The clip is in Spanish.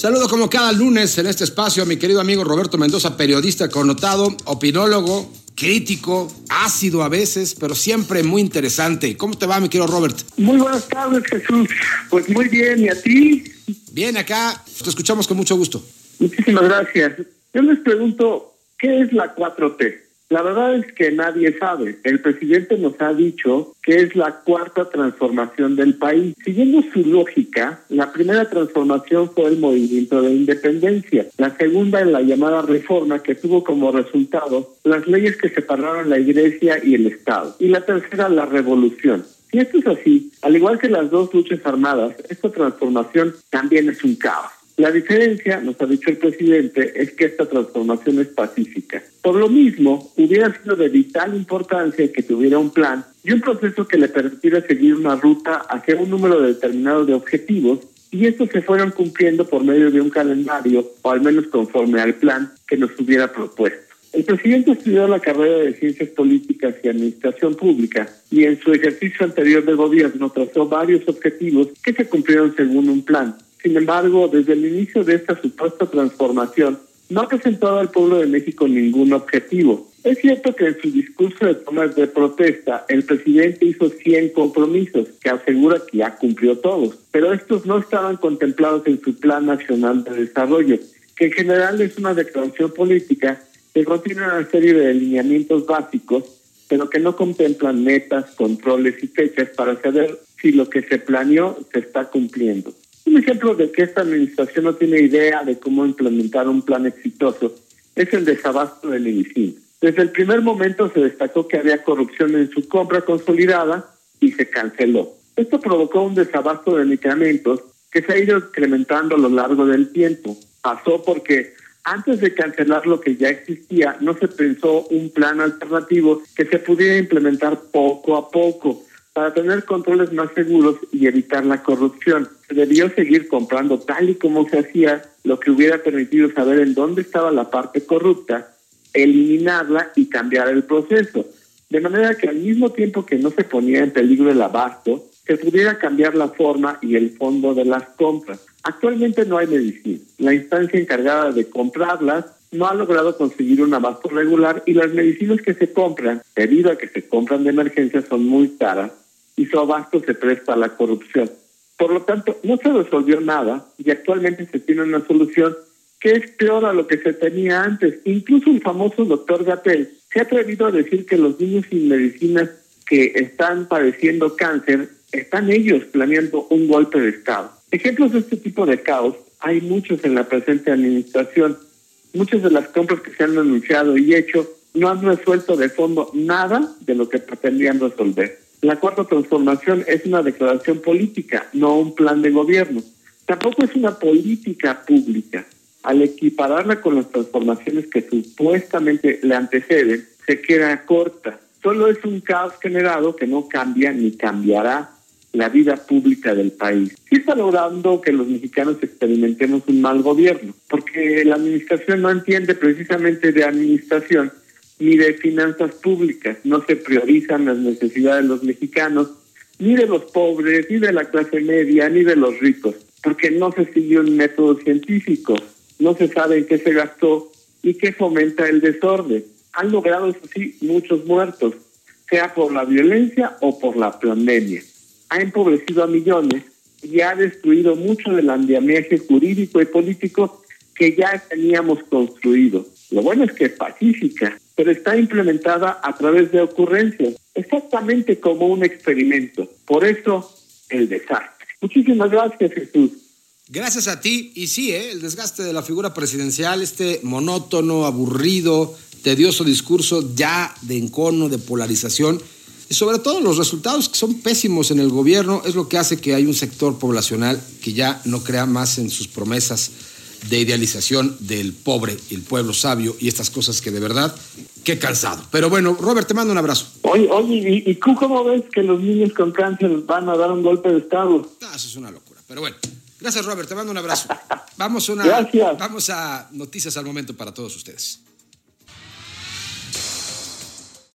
Saludo como cada lunes en este espacio a mi querido amigo Roberto Mendoza, periodista connotado, opinólogo, crítico, ácido a veces, pero siempre muy interesante. ¿Cómo te va, mi querido Robert? Muy buenas tardes, Jesús. Pues muy bien, ¿y a ti? Bien, acá te escuchamos con mucho gusto. Muchísimas gracias. Yo les pregunto, ¿qué es la 4T? La verdad es que nadie sabe. El presidente nos ha dicho que es la cuarta transformación del país. Siguiendo su lógica, la primera transformación fue el movimiento de independencia. La segunda es la llamada reforma que tuvo como resultado las leyes que separaron la iglesia y el Estado. Y la tercera, la revolución. Si esto es así, al igual que las dos luchas armadas, esta transformación también es un caos. La diferencia, nos ha dicho el presidente, es que esta transformación es pacífica. Por lo mismo, hubiera sido de vital importancia que tuviera un plan y un proceso que le permitiera seguir una ruta hacia un número determinado de objetivos y estos se fueron cumpliendo por medio de un calendario o al menos conforme al plan que nos hubiera propuesto. El presidente estudió la carrera de Ciencias Políticas y Administración Pública y en su ejercicio anterior de gobierno trazó varios objetivos que se cumplieron según un plan. Sin embargo, desde el inicio de esta supuesta transformación, no ha presentado al pueblo de México ningún objetivo. Es cierto que en su discurso de tomas de protesta, el presidente hizo 100 compromisos que asegura que ya cumplió todos, pero estos no estaban contemplados en su Plan Nacional de Desarrollo, que en general es una declaración política que contiene una serie de lineamientos básicos, pero que no contemplan metas, controles y fechas para saber si lo que se planeó se está cumpliendo. Un ejemplo de que esta administración no tiene idea de cómo implementar un plan exitoso es el desabasto de medicina. Desde el primer momento se destacó que había corrupción en su compra consolidada y se canceló. Esto provocó un desabasto de medicamentos que se ha ido incrementando a lo largo del tiempo. Pasó porque antes de cancelar lo que ya existía, no se pensó un plan alternativo que se pudiera implementar poco a poco para tener controles más seguros y evitar la corrupción. Se debió seguir comprando tal y como se hacía, lo que hubiera permitido saber en dónde estaba la parte corrupta, eliminarla y cambiar el proceso. De manera que al mismo tiempo que no se ponía en peligro el abasto, se pudiera cambiar la forma y el fondo de las compras. Actualmente no hay medicina. La instancia encargada de comprarlas no ha logrado conseguir un abasto regular y las medicinas que se compran, debido a que se compran de emergencia, son muy caras y su abasto se presta a la corrupción. Por lo tanto, no se resolvió nada y actualmente se tiene una solución que es peor a lo que se tenía antes. Incluso el famoso doctor Gatel se ha atrevido a decir que los niños sin medicinas que están padeciendo cáncer están ellos planeando un golpe de Estado. Ejemplos de este tipo de caos hay muchos en la presente administración. Muchas de las compras que se han anunciado y hecho no han resuelto de fondo nada de lo que pretendían resolver. La cuarta transformación es una declaración política, no un plan de gobierno. Tampoco es una política pública. Al equipararla con las transformaciones que supuestamente le anteceden, se queda corta. Solo es un caos generado que no cambia ni cambiará la vida pública del país. Sí está logrando que los mexicanos experimentemos un mal gobierno, porque la administración no entiende precisamente de administración, ni de finanzas públicas. No se priorizan las necesidades de los mexicanos, ni de los pobres, ni de la clase media, ni de los ricos, porque no se siguió un método científico, no se sabe en qué se gastó y qué fomenta el desorden. Han logrado, eso sí, muchos muertos, sea por la violencia o por la pandemia. Ha empobrecido a millones y ha destruido mucho del andamiaje jurídico y político que ya teníamos construido. Lo bueno es que es pacífica, pero está implementada a través de ocurrencias, exactamente como un experimento. Por eso, el desastre. Muchísimas gracias, Jesús. Gracias a ti. Y sí, ¿eh? el desgaste de la figura presidencial, este monótono, aburrido, tedioso discurso ya de encono, de polarización, y sobre todo los resultados que son pésimos en el gobierno, es lo que hace que hay un sector poblacional que ya no crea más en sus promesas de idealización del pobre el pueblo sabio y estas cosas que de verdad, qué cansado. Pero bueno, Robert, te mando un abrazo. Oye, oye, ¿y, tú cómo ves que los niños con cáncer van a dar un golpe de Estado? Ah, eso es una locura, pero bueno. Gracias, Robert, te mando un abrazo. Vamos, una, Gracias. vamos a noticias al momento para todos ustedes.